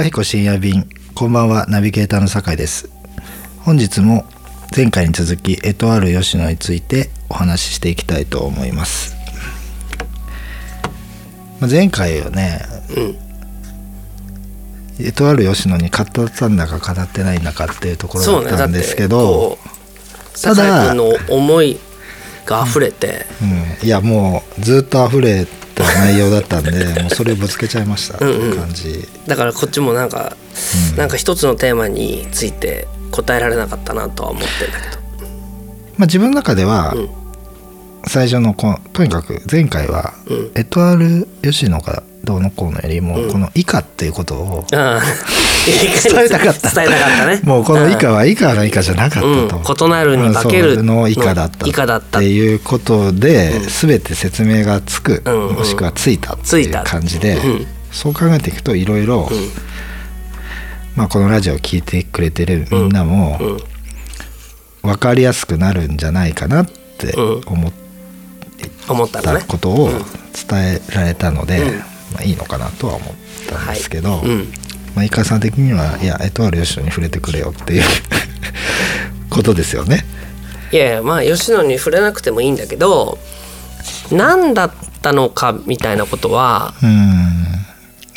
いかひこ深夜便。こんばんはナビゲーターの酒井です。本日も前回に続きエトワール吉野についてお話ししていきたいと思います。まあ前回はねうん。エトワール吉野に語ったんだか語ってないんだかっていうところだったんですけど、こうただの思いが溢れて、うん、いやもうずっと溢れた内容だったんでもうそれをぶつけちゃいました。っていう感じ。だからこっちもなんか、うん。なんか一つのテーマについて答えられなかったなとは思ってんだけど。まあ、自分の中ではうん。最初のこのとにかく前回はうん。エトワール吉野がどうのこうのよりもうん。この以下っていうことをああ伝えたかった。伝えたかったね。もうこの以下は以下の以下じゃなかったと、うん。異なるに化けるの以下だった。以下だった。っていうことでうん全て説明がつく、うん。うん。もしくはついたっていうついた。感じで、うん。そう考えていくといろいろうん。まあこのラジオを聞いてくれてるみんなもうん。分かりやすくなるんじゃないかなってうん。思っ思ったことを伝えられたので、うん。まあ、いいのかなとは思ったんですけど、はい。うんまあ、井川さん的にはいやエトワール吉野に触れてくれよっていう ことですよね。いやいやまあ吉野に触れなくてもいいんだけど何だったのかみたいなことはうん。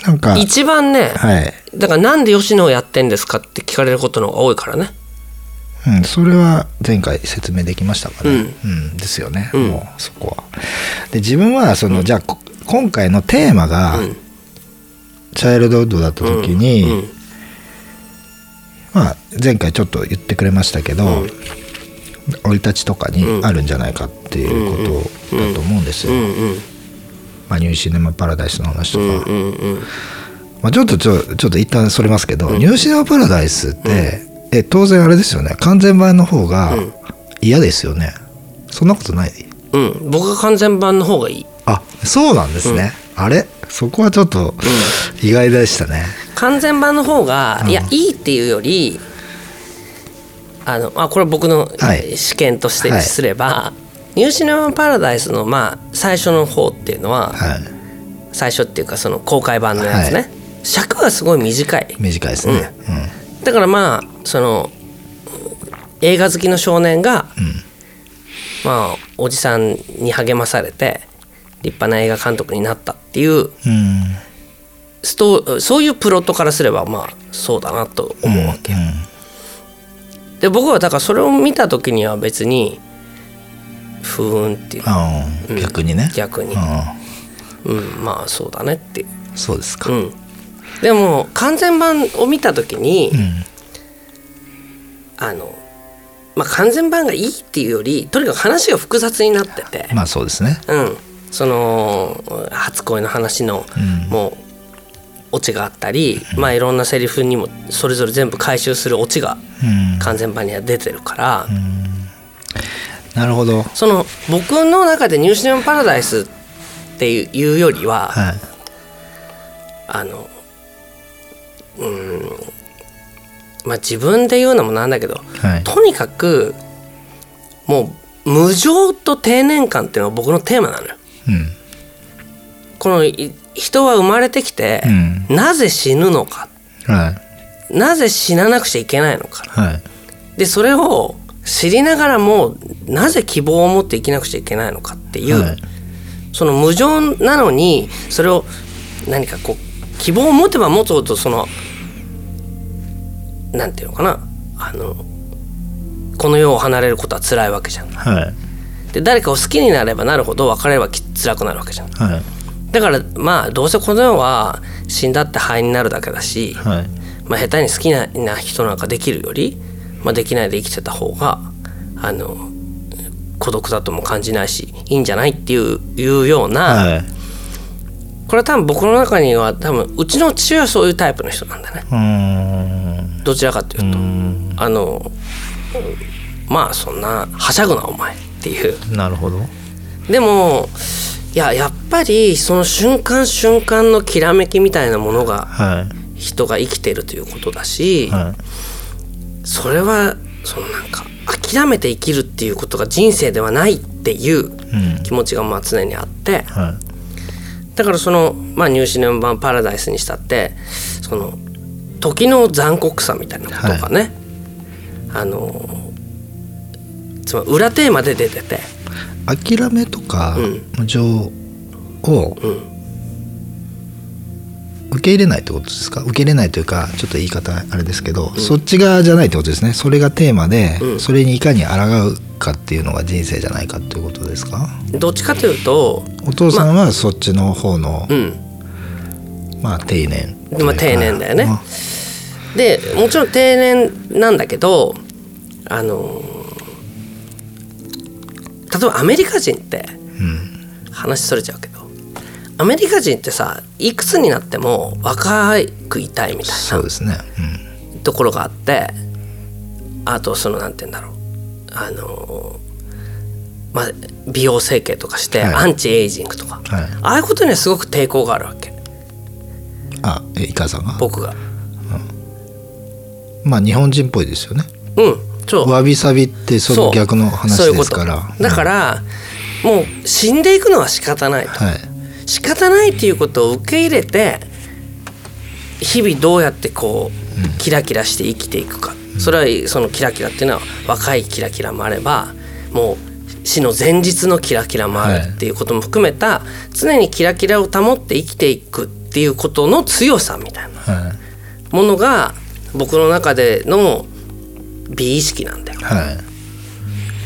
なんか一番ねはい、だからなんで吉野をやってんですかって聞かれることの方が多いからね。うん、それは前回説明できましたかね、ううんですよね、うん。もうそこは。で自分はその、じゃあこ今回のテーマが、うんチャイルドウッドだった時に、うんまあ、前回ちょっと言ってくれましたけど、うん。生い立ちとかにあるんじゃないかっていうことだと思うんですよ。うんうんまあ、ニューシネマパラダイスの話とか、うんうんうん。まあ、ちょっとちょちょっと一旦それますけど、ニューシネマパラダイスって、え当然あれですよね。完全版の方がうん。嫌ですよね、そんなことない？うん。僕は完全版の方がいい。あそうなんですね、あれ？そこはちょっと意外でしたね、完全版の方が、うん。いやいいっていうよりあのあこれ僕のはい。試験としてはいすれば、ニューシネマパラダイスのまあ最初の方っていうのは、はい。最初っていうかその公開版のやつね、はい。尺がすごい短い。短いですね、だからまあその映画好きの少年が、まあおじさんに励まされて立派な映画監督になったっていうストそういうプロットからすればまあそうだなと思うわけ、で僕はだからそれを見た時には別にふーんっていう。逆にね、逆に。あうんまあそうだねってそうですか、うん。でも完全版を見た時に、うん。あのまあ完全版がいいっていうよりとにかく話が複雑になってて、まあそうですね。うん、その初恋の話の、うん。もうオチがあったり、まあいろんなセリフにもそれぞれ全部回収するオチがうん。完全版には出てるから、なるほど。その僕の中で「ニューシネマ・パラダイス」っていうよりは、はい。あのうんまあ自分で言うのもなんだけど、はい。とにかくもう無情と定年感っていうのが僕のテーマなのよ。うん。このい人は生まれてきて、うん。なぜ死ぬのか。はい。なぜ死ななくちゃいけないのか。はい。でそれを知りながらもなぜ希望を持って生きなくちゃいけないのかっていう、はい。その無情なのにそれを何かこう希望を持てば持つほどそのなんていうのかな。あのこの世を離れることは辛いわけじゃん。はいで誰かを好きになればなるほど別れればき辛くなるわけじゃん。はい。だからまあどうせこの世は死んだって灰になるだけだし、はい。まあ、下手に好きなな人なんかできるより、まあ、できないで生きてた方があの孤独だとも感じないしいいんじゃないっていういうような、はい。これは多分僕の中には多分うちの父親はそういうタイプの人なんだね。どちらかというと、うん。あのまあそんなはしゃぐなお前っていう。なるほど。でもいややっぱりその瞬間瞬間のきらめきみたいなものがはい。人が生きてるということだし、はい。それはそのなんか諦めて生きるっていうことが人生ではないっていううん。気持ちがまあ常にあってはだからその、まあ、ニューシネマ版パラダイスにしたってその時の残酷さみたいなことがね、あのつまり裏テーマで出てて。諦めとかうん。無情をうん。受け入れないってことですか？受け入れないというかちょっと言い方あれですけど、そっち側じゃないってことですね。それがテーマで、うん。それにいかに抗うかっていうのが人生じゃないかっていうことですか？どっちかというとお父さんはそっちの方の、うん。まあ定年まあ定年だよね。まあでもちろん定年なんだけどあの例えばアメリカ人ってうん。話それちゃうけどアメリカ人ってさいくつになっても若くいたいみたいなそうですね、ところがあってあとそのなんて言うんだろう。あのまあ美容整形とかしてはい。アンチエイジングとか、はい。ああいうことにはすごく抵抗があるわけ。あえイカさんが？僕が。まあ日本人っぽいですよね。うんわびさびってその逆の話ですから。だから、もう死んでいくのは仕方ないと。はい。仕方ないっていうことを受け入れて日々どうやってこうキラキラして生きていくか、それはそのキラキラっていうのは若いキラキラもあればもう死の前日のキラキラもあるっていうことも含めた常にキラキラを保って生きていくっていうことの強さみたいなはい。ものが僕の中での美意識なんだよ。はい。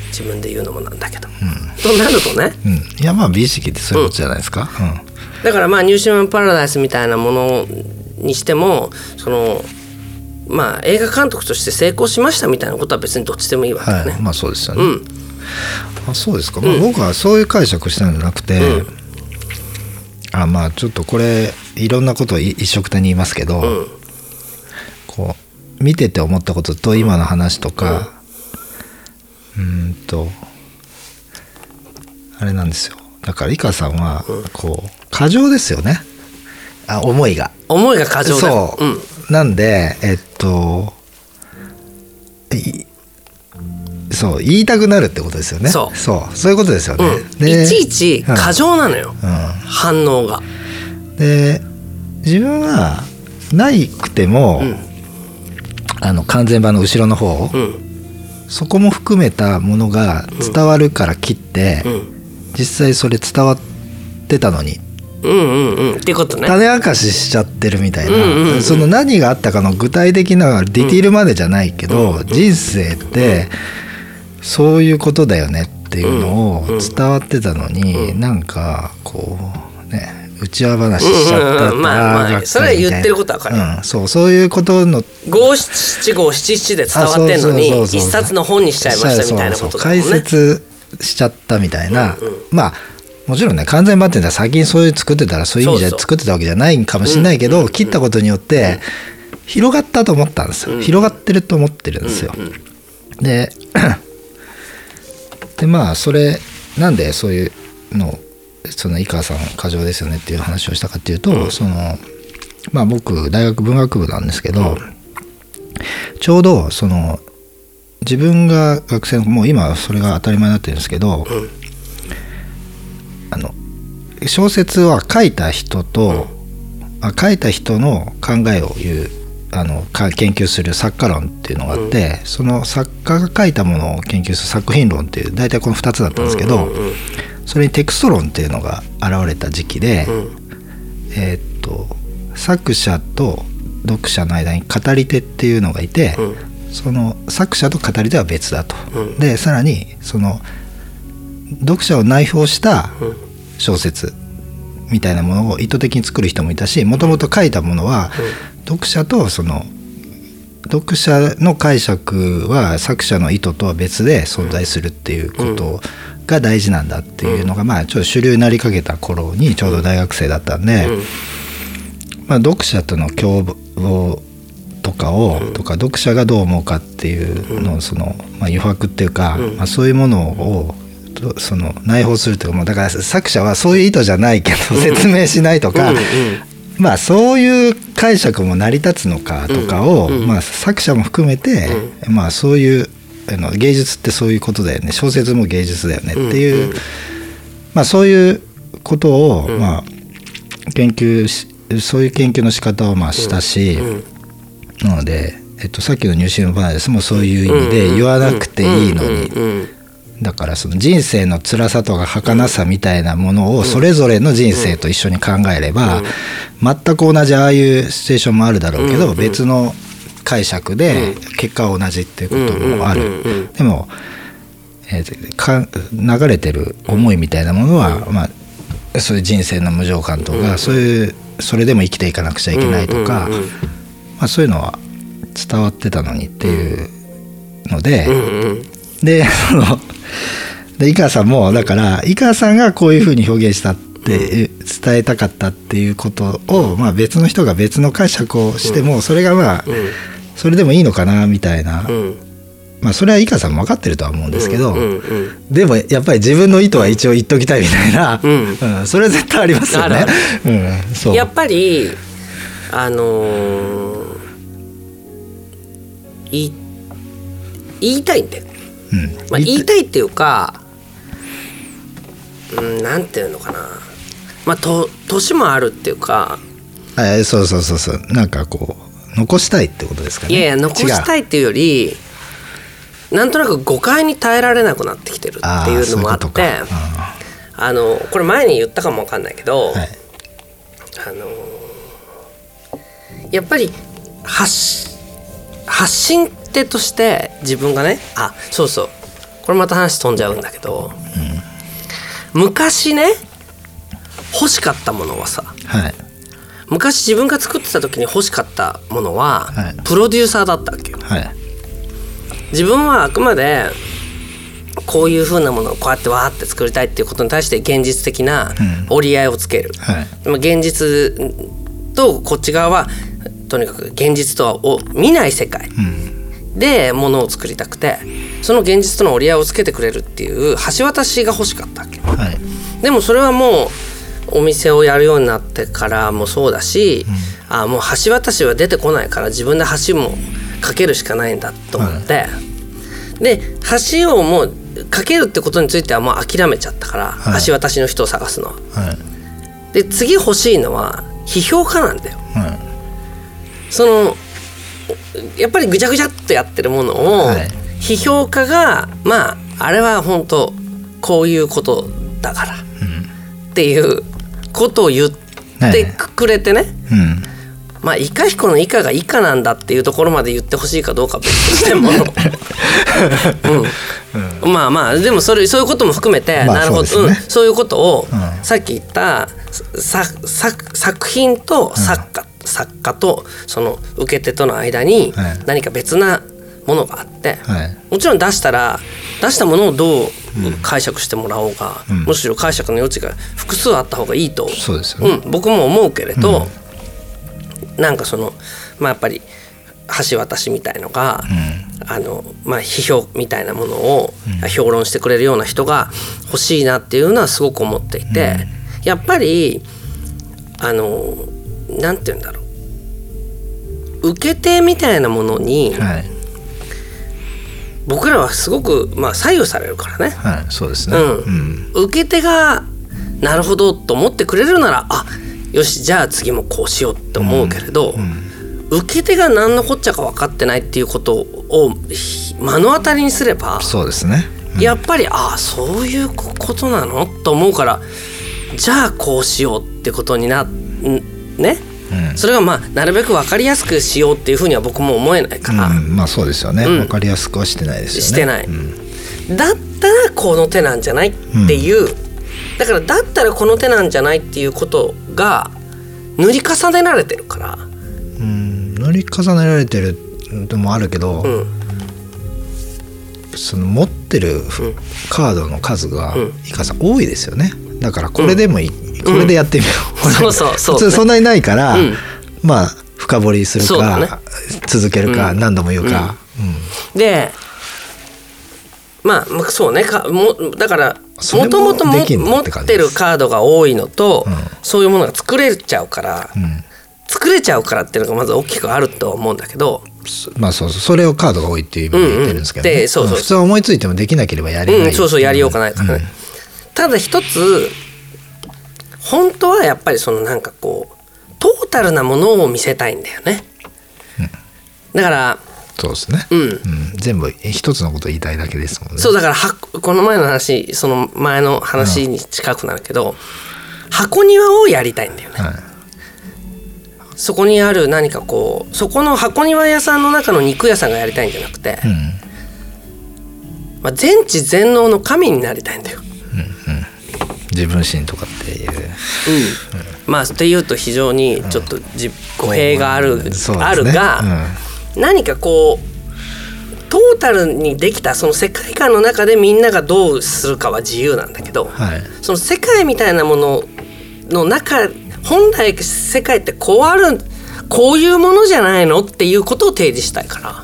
自分で言うのもなんだけど。となるとね。うん、いやまあ美意識ってそういうことじゃないですか、うん。だからまあニューシーマン・パラダイスみたいなものにしてもそのまあ映画監督として成功しましたみたいなことは別にどっちでもいいわけだね。はい。まあそうですよね、うん。あそうですか、まあ、僕はそういう解釈したんじゃなくて、うん。あまあちょっとこれいろんなことをい一緒くたに言いますけど、うん。こう見てて思ったことと今の話とかうーんとあれなんですよ。だから井川さんはこう過剰ですよね。あ思いが。思いが過剰だ。そう、ん。なんでえっといそう言いたくなるってことですよね。そう。そう。そういうことですよね、うん、でいちいち過剰なのよ、う反応が。ん、で自分はないくても、うんあの完全版の後ろの方、うん。そこも含めたものが伝わるから切って、うん。実際それ伝わってたのに。うんうんうん。ってことね。種明かししちゃってるみたいな、うんうんうん。その何があったかの具体的なディティールまでじゃないけど、人生ってそういうことだよねっていうのを伝わってたのに、なんかこうね内輪話しちゃったうんうんうん。まあまあそれは言ってることはわかる。うん、そうそういうことの。五七五七七で伝わってんのにあそうそうそうそう一冊の本にしちゃいましたみたいなことだもんね。そうそう解説しちゃったみたいな、うんうん。まあもちろんね完全版っていうのは先にそういう作ってたらそういう意味そうそう。で作ってたわけじゃないかもしれないけど、切ったことによって広がったと思ったんですよ、広がってると思ってるんですよ、で でまあそれなんでそういうのその井川さん過剰ですよねっていう話をしたかっていうと、そのまあ僕大学文学部なんですけど、ちょうどその自分が学生のもう今はそれが当たり前になってるんですけど、あの小説は書いた人と、あ書いた人の考えを言うあのか研究する作家論っていうのがあって、その作家が書いたものを研究する作品論っていう大体この2つだったんですけど、うんうんそれにテクスト論っていうのが現れた時期で、えーっと作者と読者の間に語り手っていうのがいて、うん。その作者と語り手は別だと。うん。でさらにその読者を内包した小説みたいなものを意図的に作る人もいたしもともと書いたものは読者とその読者の解釈は作者の意図とは別で存在するっていうことが大事なんだっていうのがまあちょっと主流になりかけた頃にちょうど大学生だったんで、まあ、読者との共謀とかを、とか読者がどう思うかっていうのをその、まあ、余白っていうか、まあ、そういうものをとその内包するというかもうだから作者はそういう意図じゃないけど説明しないとか、まあそういう解釈も成り立つのかとかを、まあ、作者も含めて、まあそういうあの芸術ってそういうことだよね。小説も芸術だよね。っていう、まあそういうことを、まあ研究しそういう研究の仕方をまあしたし、なので、えっと、さっきのニューシームパラダイスもそういう意味で言わなくていいのに。うんうんだからその人生の辛さとか儚さみたいなものをそれぞれの人生と一緒に考えれば全く同じああいうシチュエーションもあるだろうけど別の解釈で結果は同じっていうこともあうんうんうんうん。るでも、えーか流れてる思いみたいなものは、まあ、そういう人生の無常感とかそういうそれでも生きていかなくちゃいけないとか、うんうんうん。まあ、そういうのは伝わってたのにっていうので。うんうんで そので井川さんもだから井川さんがこういうふうに表現したって伝えたかったっていうことを、まあ、別の人が別の解釈をしてもそれがまあそれでもいいのかなみたいな、うん。うんまあ、それは井川さんも分かってるとは思うんですけど、うんうんでもやっぱり自分の意図は一応言っときたいみたいな、うん。うん。それは絶対ありますよね。うん、そう。やっぱりあのー言い言いたいんだよ、うん。まあ、言いたいっていうかうんなんていうのかな。まあと年もあるっていうか。えそうそうそうそう。なんかこう残したいってことですかね。いやいや残したいいっていうよりなんとなく誤解に耐えられなくなってきてるっていうのもあってあのこれ前に言ったかもわかんないけど、はい。あのやっぱり発し発信手として自分がねあそうそうこれまた話飛んじゃうんだけど、昔ね欲しかったものはさはい昔自分が作ってた時に欲しかったものは、はい。プロデューサーだったわけよ。はい。自分はあくまでこういう風なものをこうやってわーって作りたいっていうことに対して現実的な折り合いをつける、はい。まあ現実とこっち側はとにかく現実とはを見ない世界でものを作りたくてその現実との折り合いをつけてくれるっていう橋渡しが欲しかったわけはい。でもそれはもうお店をやるようになってからもそうだし、あもう橋渡しは出てこないから自分で橋も架けるしかないんだと思って、で橋をもう架けるってことについてはもう諦めちゃったから、はい。橋渡しの人を探すのは。はい。で次欲しいのは批評家なんだよ。はい。そのやっぱりぐちゃぐちゃっとやってるものを、はい。批評家がまああれは本当こういうことだから、っていうことを言ってくれてね、うん。まあイカ彦のイカがイカなんだっていうところまで言ってほしいかどうかは別としても、うん。まあまあでもそれそういうことも含めて、まあなるほど。そうね。うん、そういうことを、うん。さっき言ったさ作作品と作家、作家とその受け手との間にはい。何か別なものがあって、はい。もちろん出したら出したものをどう解釈してもらおうが、むしろ解釈の余地が複数あった方がいいとそうですよね。うん、僕も思うけれど、なんかそのまあやっぱり橋渡しみたいのが、あのまあ、批評みたいなものを評論してくれるような人が欲しいなっていうのはすごく思っていて、やっぱりあのなんて言うんだろう。受け手みたいなものにはい僕らはすごく、まあ、左右されるからね。はいそうですね。うん。受け手がなるほどと思ってくれるならあよしじゃあ次もこうしようって思うけれど、受け手が何のこっちゃか分かってないっていうことをひ目の当たりにすればそうですね。やっぱりああそういうことなの？と思うからじゃあこうしようってことになっね、それがまあなるべく分かりやすくしようっていうふうには僕も思えないから、うんまあそうですよね。うん。わかりやすくはしてないですよね。してない、うん。だったらこの手なんじゃないっていう、だからだったらこの手なんじゃないっていうことが塗り重ねられてるから、うん。塗り重ねられてるのもあるけどうん、その持ってるカードの数がうん。いかさん多いですよね。だからこれでもいいこれでやってみよう。そうそうそう。普通そんなにないからうん。まあ深掘りするそうだね。か続けるかうん。何度も言うか。でまあまあそうね。かもだからももともと持ってるカードが多いのと、うん。そういうものが作れちゃうから、うん。うん作れちゃうからっていうのがまず大きくあるとは思うんだけど、そまあそうそう。それをカードが多いっていう意味で言ってるんですけどね。うんうんでそう。そう普通は思いついてもできなければやれないうん、そうそうやりようがないからね、ただ一つ本当はやっぱりそのなんかこうトータルなものを見せたいんだよね、だからそうですね、うん。全部一つのこと言いたいだけですもんね。そうだからはこの前の話その前の話に近くなるけど、箱庭をやりたいんだよね、はい。そこにある何かこうそこの箱庭屋さんの中の肉屋さんがやりたいんじゃなくて、うん。まあ、全知全能の神になりたいんだよ。自分心とかっていう。うん。まあっていうと非常にちょっとじ語弊がある,、あるが、何かこうトータルにできたその世界観の中でみんながどうするかは自由なんだけど、はい。その世界みたいなものの中本来世界ってこうあるこういうものじゃないのっていうことを提示したいから、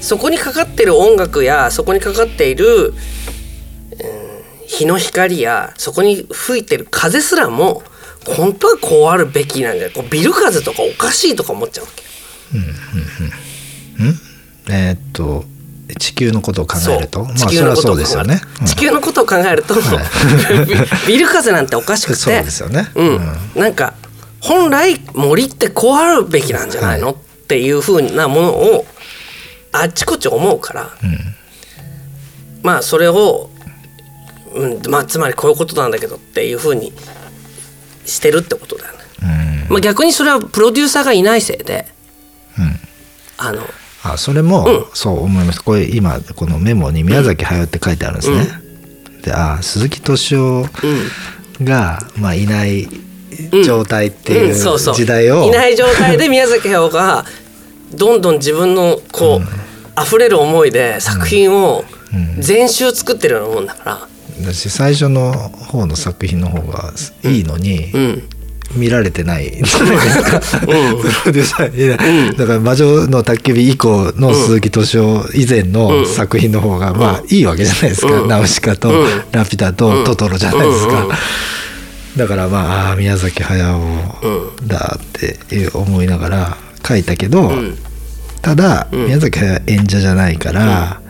そこにかかってる音楽やそこにかかっている、うん日の光やそこに吹いてる風すらも本当はこうあるべきなんじゃないこうビル風とかおかしいとか思っちゃうわけ。えーっと地球のことを考えると？まあ地それはそう球のことを考える。ですよね、うん。地球のことを考えると、ビ ビル風なんておかしくて。そうですよね。うん。なんか本来森ってこうあるべきなんじゃないの、っていうふうなものをあっちこっち思うから、まあそれを、うんまあ、つまりこういうことなんだけどっていうふうにしてるってことだよね。まあ、逆にそれはプロデューサーがいないせいで、あのあそれも、うん。そう思います。これ今このメモに宮崎駿って書いてあるんですね、であ鈴木敏夫が、まあ、いない状態っていう時代を、いない状態で 宮崎駿がどんどん自分のこう、溢れる思いで作品を全集作ってるようなもんだから、だし最初の方の作品の方がいいのに、うん。見られてない。じゃないだから「魔女の宅急便」以降の鈴木敏夫以前の作品の方がまあいいわけじゃないですか「ナウシカ」とうん「ラピュタ」と「トトロ」じゃないですか。だからまあ宮崎駿だって思いながら書いたけど、ただ宮崎駿演者じゃないから、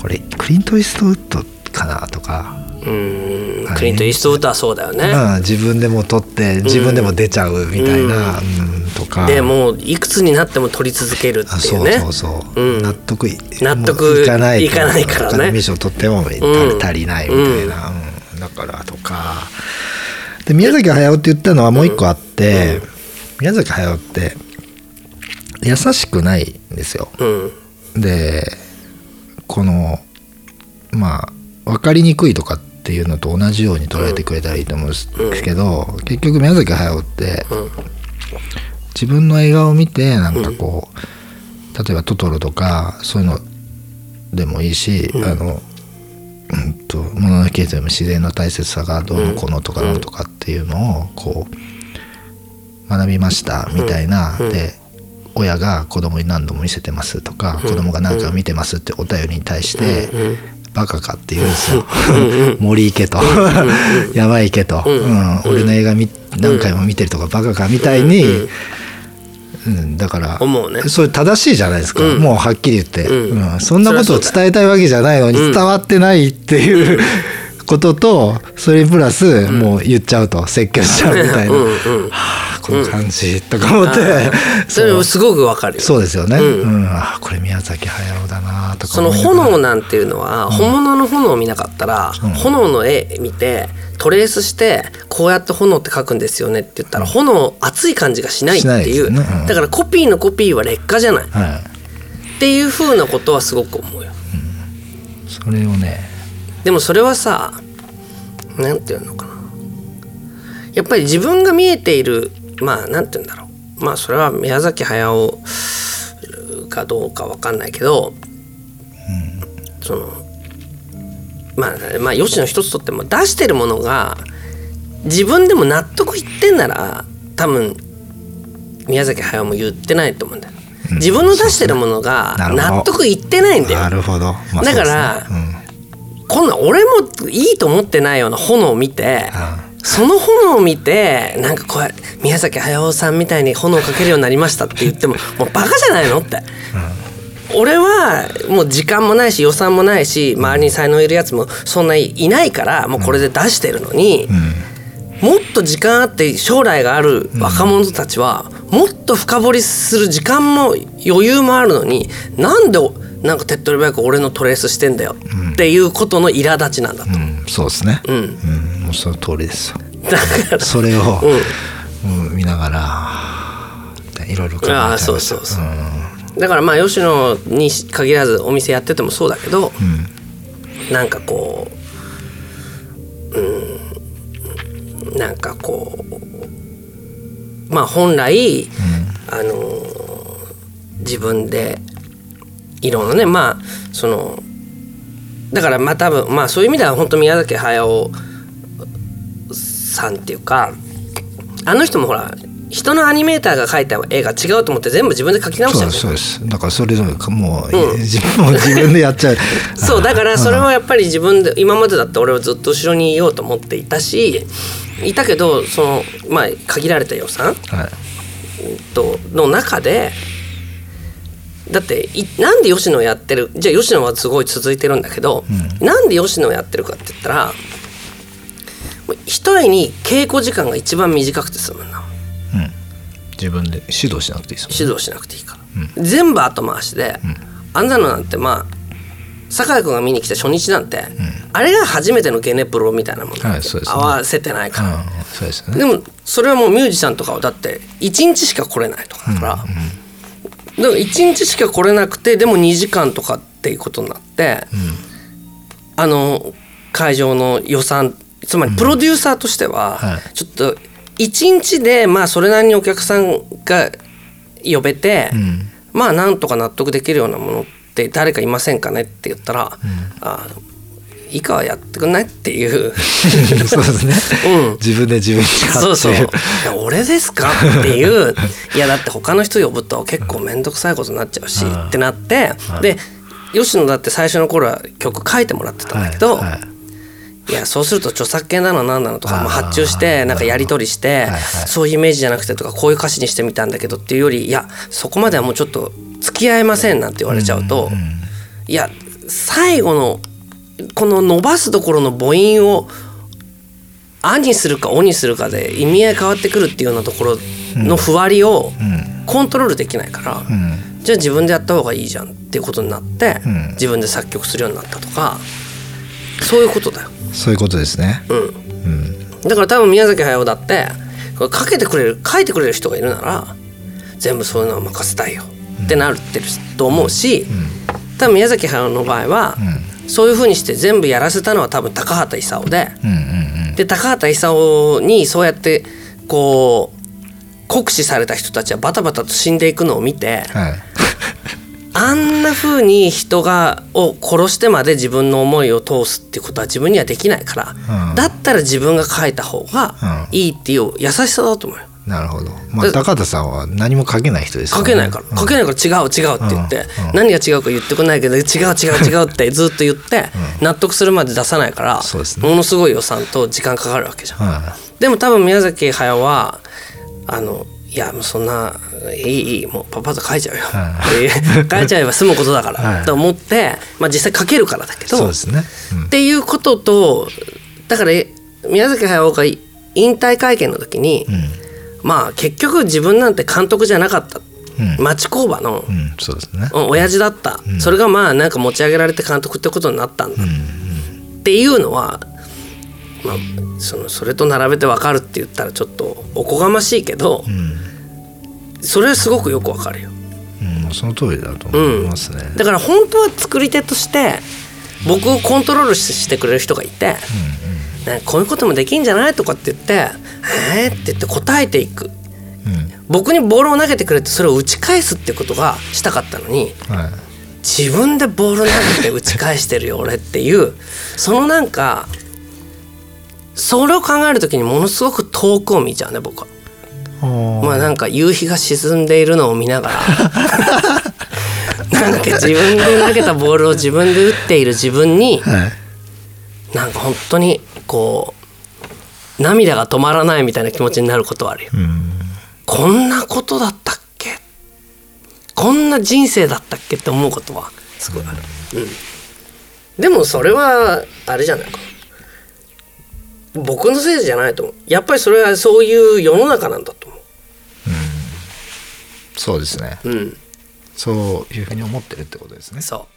これクリント・イーストウッドかなとか、うん。クリント・イーストウッドはそうだよね。まあ自分でも撮って自分でも出ちゃうみたいな、うん。とか。でもういくつになっても撮り続けるあっていね。そううそうそう、うん。納得い納得いかないいかないからね。アカデミー賞取っても足りないみたいな、うん。だからとか。で宮崎駿って言ったのはもう一個あって、宮崎駿って優しくないんですよ。うん。でこのまあ分かりにくいとかっていうのと同じように捉えてくれたらいいと思うんですけど、結局宮崎駿って、自分の映画を見てなんかこう、例えば「トトロ」とかそういうのでもいいし、あのうんと「もののけでも自然の大切さがどうのこうのとかなんとかっていうのをこう学びましたみたいな、で親が子供に何度も見せてますとか、子供が何か見てますってお便りに対して、バカかって言うんですよ。森行けと。山行けと。うん俺の映画見何回も見てるとかバカかみたいに、うん、だから思うね。それ正しいじゃないですか、もうはっきり言って、うん。うん。そんなことを伝えたいわけじゃないのに伝わってないっていう、こととそれにプラスもう言っちゃうと説教しちゃうみたいな、うんうん。はあこの感じとか思って、それすごくわかるよ。そうですよね、うん。うん。あこれ宮崎駿だなとかその炎なんていうのは、本物の炎を見なかったら、炎の絵見てトレースしてこうやって炎って描くんですよねって言ったら、炎熱い感じがしないっていう、ね。うん。だからコピーのコピーは劣化じゃない、はい。っていうふうなことはすごく思うよ。それをね。でもそれはさなんていうのかな。やっぱり自分が見えているまあなんていうんだろう。まあそれは宮崎駿かどうかわかんないけど、そのまあまあよしの一つとっても出してるものが自分でも納得いってんなら多分宮崎駿も言ってないと思うんだよ。自分の出してるものが納得いってないんだよ。なるほど、まあだからそうですねこんなん俺もいいと思ってないような炎を見て、その炎を見てなんかこう宮崎駿さんみたいに炎をかけるようになりましたって言ってももうバカじゃないの？って。俺はもう時間もないし予算もないし周りに才能いるやつもそんなにいないからもうこれで出してるのに、もっと時間あって将来がある若者たちはもっと深掘りする時間も余裕もあるのになんでなんか手っ取り早く俺のトレースしてんだよ。っていうことの苛立ちなんだと、うん、そうですね。うん。うん、もうその通りですよ。だから。それを、うん。うん見ながらいろいろ考えちゃいああそうそうそう。だからまあ吉野に限らずお店やっててもそうだけど、なんかこううん。なんかこうまあ本来、あの自分でいろんなねまあそのだからまあ多分まあそういう意味では本当宮崎駿さんっていうかあの人もほら人のアニメーターが描いた絵が違うと思って全部自分で描き直しそうちゃですうんそうです。だからそれぞれかもう、うん。自分も自分でやっちゃう。そうだからそれはやっぱり自分で今までだって俺はずっと後ろにいようと思っていたしいたけどそのまあ限られた予算はい。との中でだっていなんで吉野やってるじゃあ吉野はすごい続いてるんだけど、なんで吉野やってるかって言ったら一重に稽古時間が一番短くて済むんだうん、自分で指導しなくていい指導しなくていいから、全部後回しで、あん。なのなんてまあ酒井君が見に来た初日なんて、あれが初めてのゲネプロみたいなもの、はいね。合わせてないから、うん、でね。でもそれはもうミュージシャンとかはだって1日しか来れないとかだから、だから1日しか来れなくてでも2時間とかっていうことになって、あの会場の予算つまりプロデューサーとしては、はい。ちょっと1日でまあそれなりにお客さんが呼べて、ん。まあなんとか納得できるようなものって誰かいませんかねって言ったら、あ以下はやってくんない？っていう。そうですね、うん。自分で自分にそうそう。俺ですか？っていう。いやだって他の人呼ぶと結構面倒くさいことになっちゃうし、うんってなって、で吉野だって最初の頃は曲書いてもらってたんだけど、はいはい。いやそうすると著作権だのなんだのとかも発注してなんかやり取りしてそういうイメージじゃなくてとかこういう歌詞にしてみたんだけどっていうよりいやそこまではもうちょっと付き合えませんなんて言われちゃうといや最後のこの伸ばすところの母音を「あ」にするか「お」にするかで意味合い変わってくるっていうようなところのふわりをコントロールできないから、うん。じゃあ自分でやった方がいいじゃんっていうことになって、ん。自分で作曲するようになったとかそういうことだよ。そういうことですね。うん。だから多分宮崎駿だってこれかけてくれる書いてくれる人がいるなら全部そういうのは任せたいよってなってると思うし、多分宮崎駿の場合は、そういうふうにして全部やらせたのは多分高畑勲で。で高畑勲にそうやってこう酷使された人たちはバタバタと死んでいくのを見てうんはい。あんな風に人がを殺してまで自分の思いを通すってことは自分にはできないから、うん。だったら自分が書いた方がいいっていう優しさだと思うよ。なるほど、まあ、で高田さんは何も書けない人です書けないから、書けないから違う違うって言って、何が違うか言ってこないけど違う違う違うってずっと言って、納得するまで出さないから、ね。ものすごい予算と時間かかるわけじゃん。はでも多分宮崎駿はあのいやもうそんないいいいもうパパッと書いちゃうよ、う書いちゃえば済むことだから、はい。と思って、まあ、実際書けるからだけい、どそうですね、うん。っていうこととだからえ宮崎駿が引退会見の時に、まあ結局自分なんて監督じゃなかった、うん。町工場の、うん、そうですね。うん親父だった、それがまあなんか持ち上げられて監督ってことになったんだ、っていうのは、まあ、そのそれと並べて分かるって言ったらちょっとおこがましいけど、それはすごくよく分かるよ。うん、その通りだと思いますね、だから本当は作り手として僕をコントロールしてくれる人がいて、ねこういうこともできんじゃないとかって言って「えー?」って言って答えていく。僕にボールを投げてくれてそれを打ち返すってことがしたかったのにはい。自分でボール投げて打ち返してるよ俺っていうそのなんかそれを考える時にものすごく遠くを見ちゃうね僕は。まあなんか夕日が沈んでいるのを見ながら。なんか自分で投げたボールを自分で打っている自分にはい。なんか本当にこう涙が止まらないみたいな気持ちになることはあるよ。うん。こんなことだったっけ？こんな人生だったっけって思うことは。すごいある。うん、でもそれはあれじゃない？か僕のせいじゃないと思う。やっぱりそれはそういう世の中なんだと思う。そうですね。うん。そういうふうに思ってるってことですね。そ